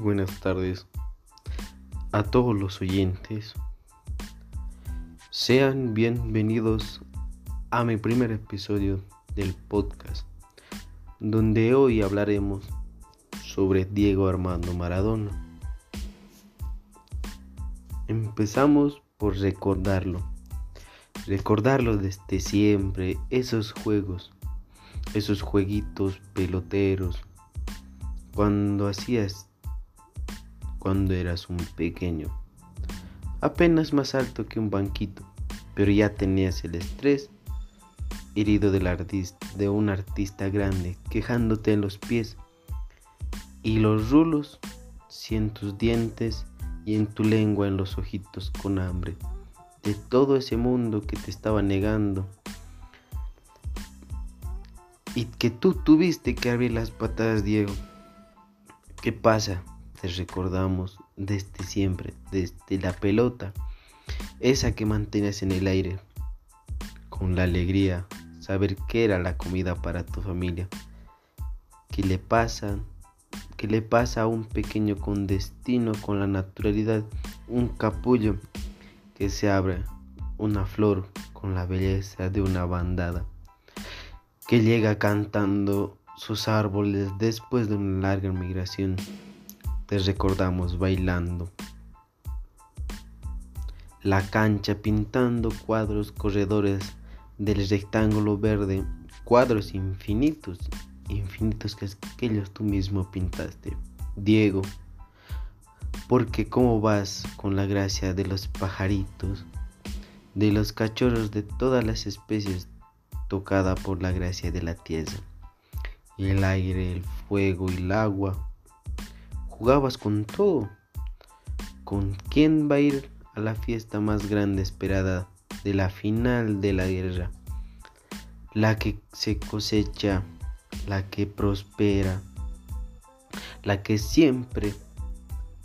buenas tardes a todos los oyentes. Sean bienvenidos a mi primer episodio del podcast, donde hoy hablaremos sobre Diego Armando Maradona. Empezamos por recordarlo, recordarlo desde siempre, esos juegos, esos jueguitos peloteros, cuando hacías cuando eras un pequeño, apenas más alto que un banquito, pero ya tenías el estrés herido del artista, de un artista grande, quejándote en los pies y los rulos, si en tus dientes y en tu lengua en los ojitos con hambre, de todo ese mundo que te estaba negando y que tú tuviste que abrir las patadas, Diego. ¿Qué pasa? Te recordamos desde siempre, desde la pelota, esa que mantienes en el aire, con la alegría, saber qué era la comida para tu familia, qué le pasa, qué le pasa a un pequeño con destino, con la naturalidad, un capullo que se abre, una flor con la belleza de una bandada, que llega cantando sus árboles después de una larga migración te recordamos bailando. La cancha pintando cuadros corredores del rectángulo verde, cuadros infinitos, infinitos que aquellos tú mismo pintaste. Diego, porque cómo vas con la gracia de los pajaritos, de los cachorros de todas las especies, tocada por la gracia de la tierra, el aire, el fuego y el agua jugabas con todo. ¿Con quién va a ir a la fiesta más grande esperada de la final de la guerra? La que se cosecha, la que prospera, la que siempre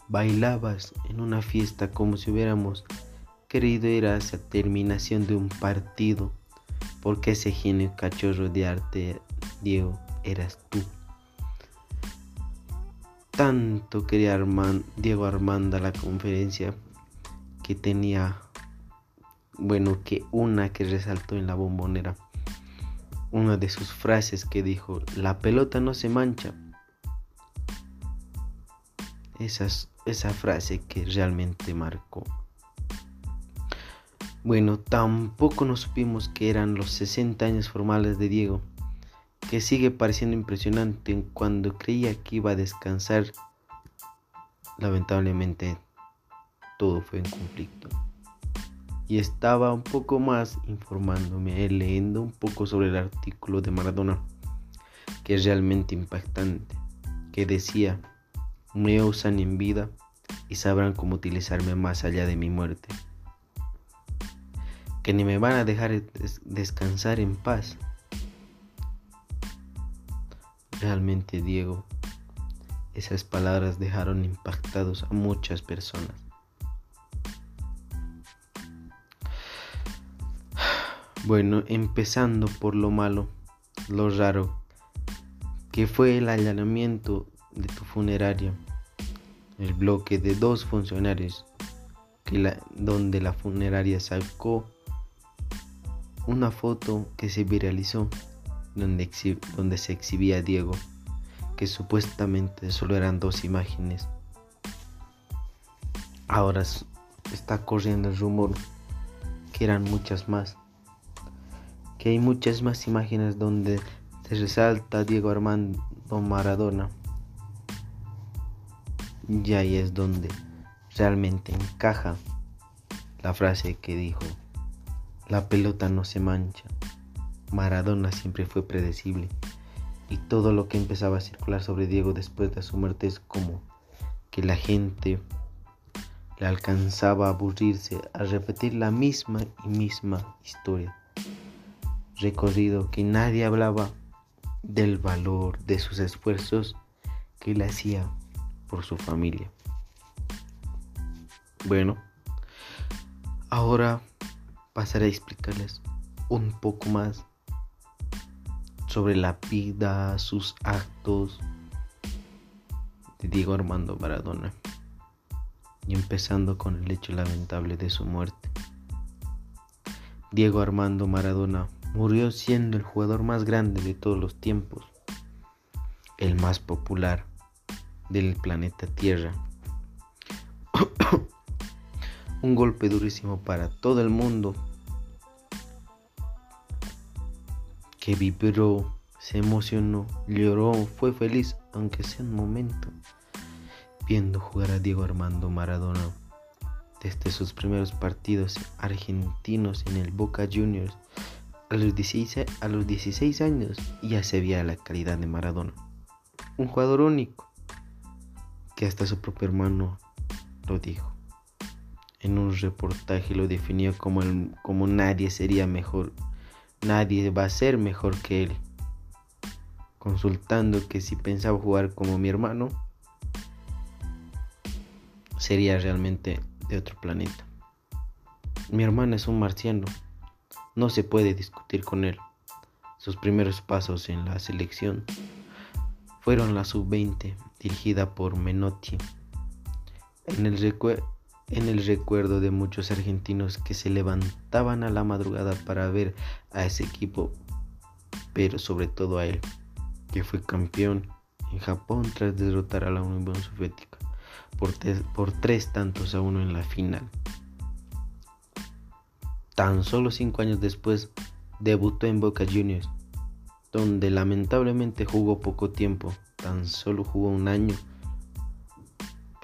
bailabas en una fiesta como si hubiéramos querido ir a esa terminación de un partido, porque ese genio cachorro de arte, Diego, eras tú. Tanto quería Diego Armanda la conferencia que tenía, bueno, que una que resaltó en la bombonera, una de sus frases que dijo, la pelota no se mancha. Esa, esa frase que realmente marcó. Bueno, tampoco nos supimos que eran los 60 años formales de Diego que sigue pareciendo impresionante cuando creía que iba a descansar. Lamentablemente todo fue en conflicto. Y estaba un poco más informándome, leyendo un poco sobre el artículo de Maradona, que es realmente impactante, que decía, me usan en vida y sabrán cómo utilizarme más allá de mi muerte. Que ni me van a dejar descansar en paz Realmente, Diego, esas palabras dejaron impactados a muchas personas. Bueno, empezando por lo malo, lo raro, que fue el allanamiento de tu funeraria, el bloque de dos funcionarios, que donde la funeraria sacó una foto que se viralizó donde, donde se exhibía Diego, que supuestamente solo eran dos imágenes. Ahora está corriendo el rumor que eran muchas más, que hay muchas más imágenes donde se resalta Diego Armando Maradona. Y ahí es donde realmente encaja la frase que dijo, la pelota no se mancha. Maradona siempre fue predecible y todo lo que empezaba a circular sobre Diego después de su muerte es como que la gente le alcanzaba a aburrirse a repetir la misma y misma historia. Recorrido que nadie hablaba del valor de sus esfuerzos que él hacía por su familia. Bueno, ahora pasaré a explicarles un poco más sobre la vida, sus actos, de Diego Armando Maradona y empezando con el hecho lamentable de su muerte. Diego Armando Maradona murió siendo el jugador más grande de todos los tiempos, el más popular del planeta Tierra. Un golpe durísimo para todo el mundo que vibró, se emocionó, lloró, fue feliz, aunque sea un momento viendo jugar a Diego Armando Maradona desde sus primeros partidos argentinos en el Boca Juniors a los 16, a los 16 años ya se veía la calidad de Maradona. Un jugador único que hasta su propio hermano lo dijo. En un reportaje lo definió como, como nadie sería mejor, nadie va a ser mejor que él. Consultando que si pensaba jugar como mi hermano, sería realmente de otro planeta. Mi hermano es un marciano, no se puede discutir con él. Sus primeros pasos en la selección fueron la sub-20 dirigida por Menotti. En el, en el recuerdo de muchos argentinos que se levantaban a la madrugada para ver a ese equipo, pero sobre todo a él, que fue campeón en Japón tras derrotar a la Unión Soviética por, tres tantos a uno en la final. Tan solo cinco años después debutó en Boca Juniors, donde lamentablemente jugó poco tiempo, tan solo jugó un año,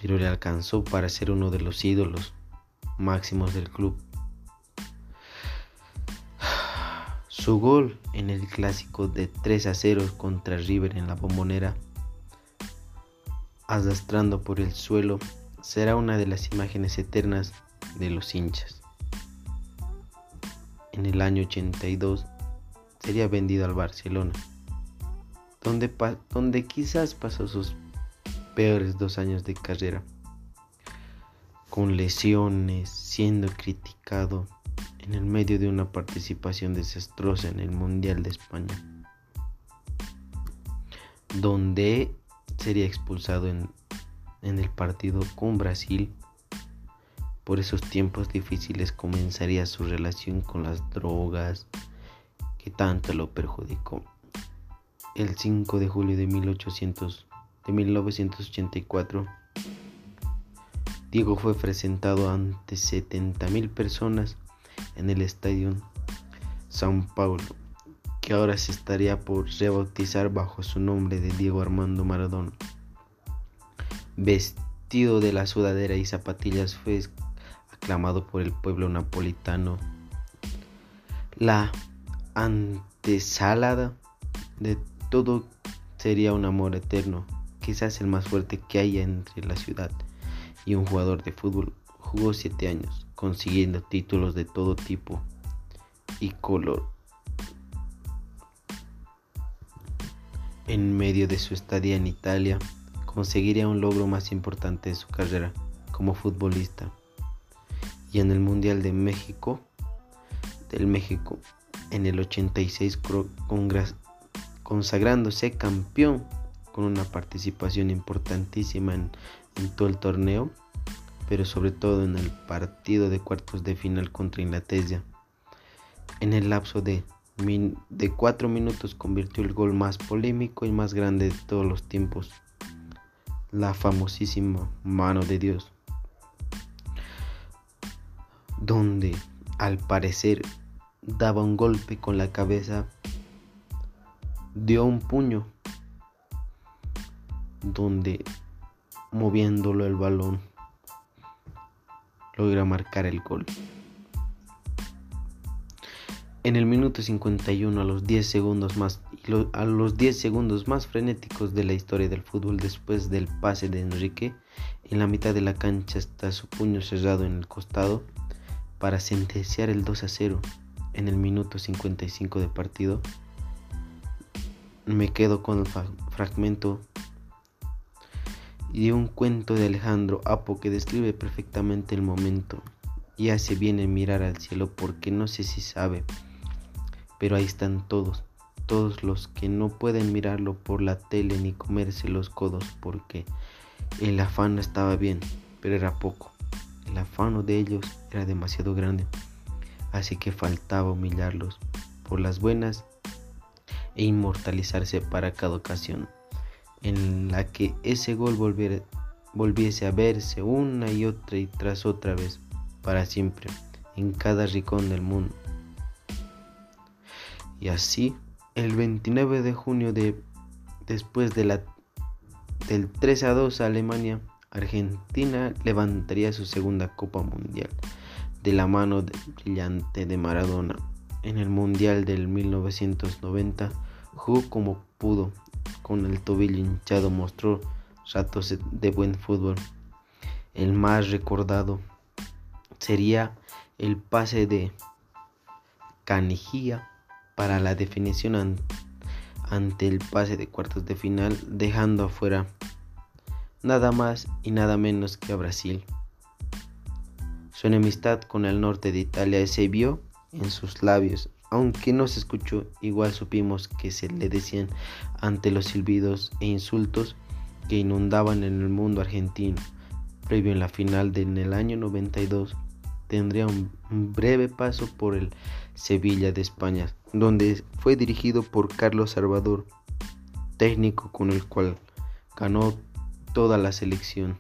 pero le alcanzó para ser uno de los ídolos máximos del club. Su gol en el clásico de 3 a 0 contra River en la bombonera arrastrando por el suelo será una de las imágenes eternas de los hinchas. En el año 82 sería vendido al Barcelona, donde, donde quizás pasó sus peores dos años de carrera, con lesiones, siendo criticado en el medio de una participación desastrosa en el Mundial de España, donde sería expulsado en, el partido con Brasil. Por esos tiempos difíciles comenzaría su relación con las drogas que tanto lo perjudicó. El 5 de julio de, 1800, de 1984, Diego fue presentado ante 70.000 personas en el estadio São Paulo que ahora se estaría por rebautizar bajo su nombre de Diego Armando Maradona. Vestido de la sudadera y zapatillas fue aclamado por el pueblo napolitano. La antesalada de todo sería un amor eterno, quizás el más fuerte que haya entre la ciudad y un jugador de fútbol. Jugó siete años, consiguiendo títulos de todo tipo y color en medio de su estadía en Italia, conseguiría un logro más importante de su carrera como futbolista. Y en el Mundial de México, del México, en el 86, consagrándose campeón con una participación importantísima en, todo el torneo, pero sobre todo en el partido de cuartos de final contra Inglaterra. En el lapso de cuatro minutos convirtió el gol más polémico y más grande de todos los tiempos, la famosísima mano de Dios, donde al parecer daba un golpe con la cabeza, dio un puño, donde moviéndolo el balón logra marcar el gol. En el minuto 51 a los 10 segundos más a los 10 segundos más frenéticos de la historia del fútbol después del pase de Enrique, en la mitad de la cancha está su puño cerrado en el costado para sentenciar el 2 a 0 en el minuto 55 de partido. Me quedo con el fragmento y de un cuento de Alejandro Apo que describe perfectamente el momento y hace bien en mirar al cielo porque no sé si sabe pero ahí están todos, todos los que no pueden mirarlo por la tele ni comerse los codos porque El afán estaba bien, pero era poco. El afán de ellos era demasiado grande, así que faltaba humillarlos por las buenas e inmortalizarse para cada ocasión en la que ese gol volviese a verse una y otra y tras otra vez para siempre en cada rincón del mundo. Y así, el 29 de junio de después de la del 3 a 2 a Alemania, Argentina levantaría su segunda Copa Mundial de la mano brillante de Maradona. En el Mundial del 1990 jugó como pudo, con el tobillo hinchado mostró ratos de buen fútbol. El más recordado sería el pase de Canijía para la definición ante el pase de cuartos de final, dejando afuera nada más y nada menos que a Brasil. Su enemistad con el norte de Italia se vio en sus labios, aunque no se escuchó, igual supimos que se le decían ante los silbidos e insultos que inundaban en el mundo argentino. Previo en la final del año 92, tendría un breve paso por el Sevilla de España, donde fue dirigido por Carlos Salvador, técnico con el cual ganó toda la selección.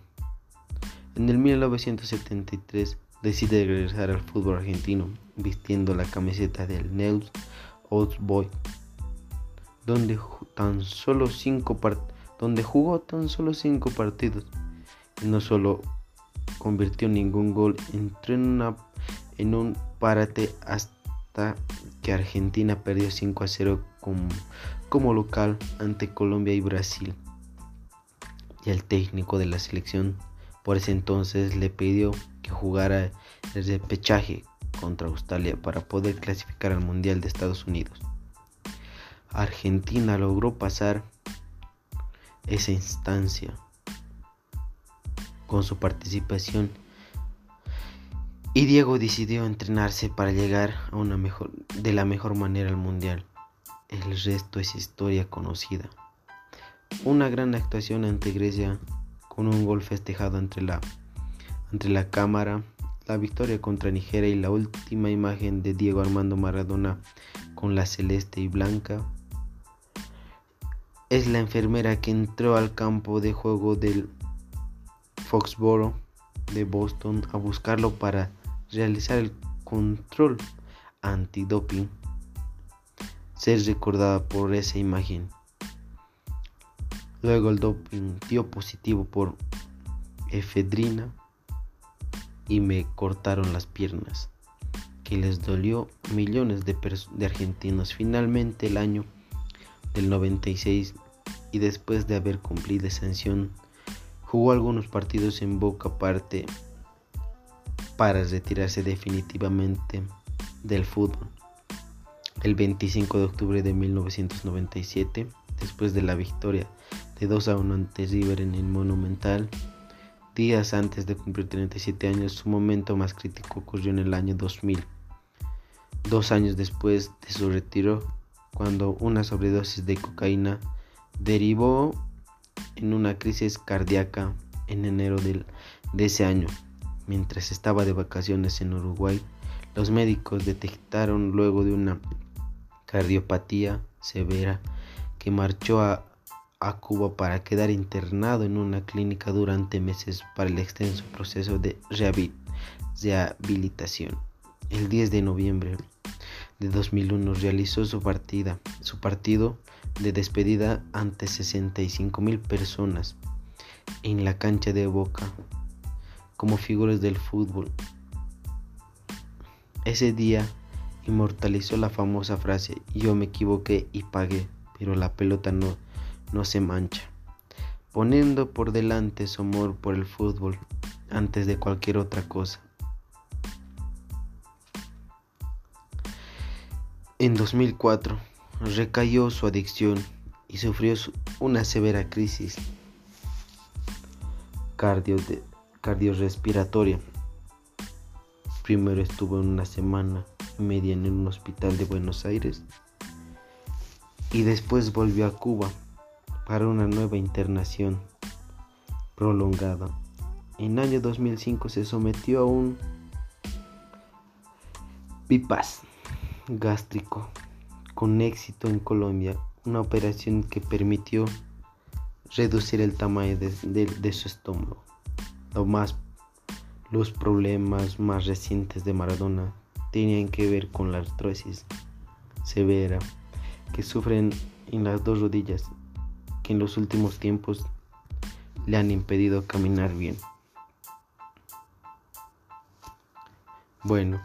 En el 1973 decide regresar al fútbol argentino vistiendo la camiseta del News Old Boy, donde, tan solo cinco donde jugó tan solo cinco partidos y no solo convirtió ningún gol, entró en, un parate hasta que Argentina perdió 5 a 0 como, como local ante Colombia y Brasil. Y el técnico de la selección por ese entonces le pidió que jugara el repechaje contra Australia para poder clasificar al Mundial de Estados Unidos. Argentina logró pasar esa instancia con su participación y Diego decidió entrenarse para llegar de la mejor manera al mundial. El resto es historia conocida. Una gran actuación ante Grecia con un gol festejado entre la, entre la cámara, la victoria contra Nigeria y la última imagen de Diego Armando Maradona con la celeste y blanca. Es la enfermera que entró al campo de juego del Foxboro de Boston a buscarlo para realizar el control antidoping, ser recordada por esa imagen. Luego el doping dio positivo por efedrina y me cortaron las piernas, que les dolió millones de, de argentinos. Finalmente el año del 96 y después de haber cumplido sanción Jugó algunos partidos en Boca aparte para retirarse definitivamente del fútbol. El 25 de octubre de 1997, después de la victoria de 2 a 1 ante River en el Monumental, días antes de cumplir 37 años, su momento más crítico ocurrió en el año 2000. Dos años después de su retiro, cuando una sobredosis de cocaína derivó en una crisis cardíaca en enero de ese año. Mientras estaba de vacaciones en Uruguay, los médicos detectaron luego de una cardiopatía severa que marchó a, a, Cuba para quedar internado en una clínica durante meses para el extenso proceso de rehabilitación. El 10 de noviembre de 2001 realizó su partida, su partido de despedida ante 65 mil personas en la cancha de Boca como figuras del fútbol. Ese día inmortalizó la famosa frase yo me equivoqué y pagué, pero la pelota no, no se mancha, poniendo por delante su amor por el fútbol antes de cualquier otra cosa. En 2004 recayó su adicción y sufrió una severa crisis cardiorrespiratoria. Primero estuvo una semana y media en un hospital de Buenos Aires y después volvió a Cuba una nueva internación. prolongada. En año 2005 se sometió a un bypass gástrico con éxito en Colombia, una operación que permitió reducir el tamaño de, su estómago. Lo más, los problemas más recientes de Maradona tenían que ver con la artrosis severa que sufren en las dos rodillas, que en los últimos tiempos le han impedido caminar bien. Bueno,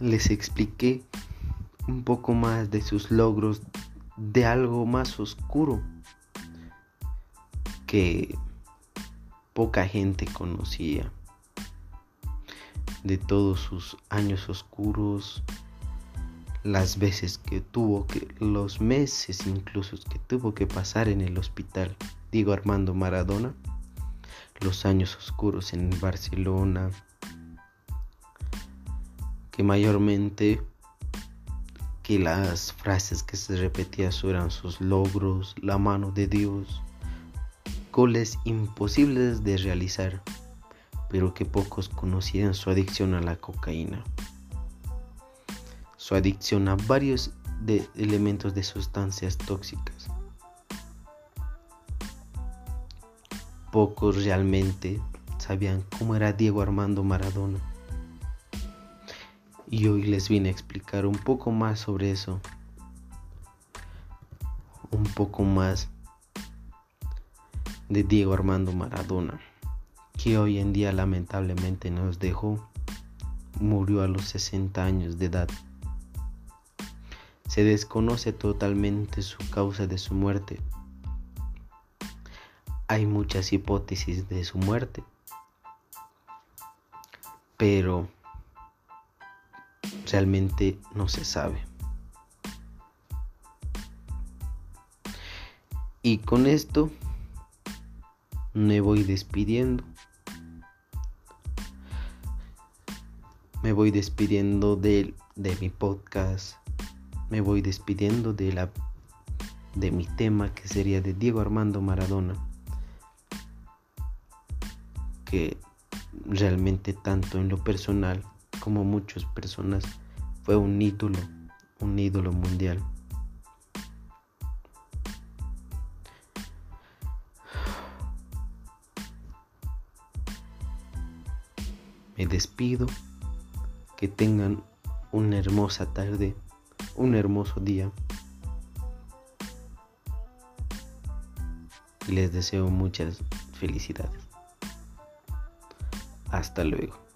les expliqué un poco más de sus logros de algo más oscuro que poca gente conocía de todos sus años oscuros las veces que tuvo que los meses incluso que tuvo que pasar en el hospital digo Armando Maradona los años oscuros en Barcelona, que mayormente que las frases que se repetían eran sus logros, la mano de Dios, goles imposibles de realizar, pero que pocos conocían su adicción a la cocaína, su adicción a varios de elementos de sustancias tóxicas Pocos realmente sabían cómo era Diego Armando Maradona. Y hoy les vine a explicar un poco más sobre eso. Un poco más de Diego Armando Maradona, que hoy en día lamentablemente nos dejó. Murió a los 60 años de edad. Se desconoce totalmente su causa de su muerte, hay muchas hipótesis de su muerte, pero realmente no se sabe. Y con esto me voy despidiendo. Me voy despidiendo de, de mi podcast. Me voy despidiendo de la de mi tema que sería de Diego Armando Maradona que realmente tanto en lo personal como muchas personas fue un ídolo, un ídolo mundial. Me despido, que tengan una hermosa tarde, un hermoso día. Y les deseo muchas felicidades. Hasta luego.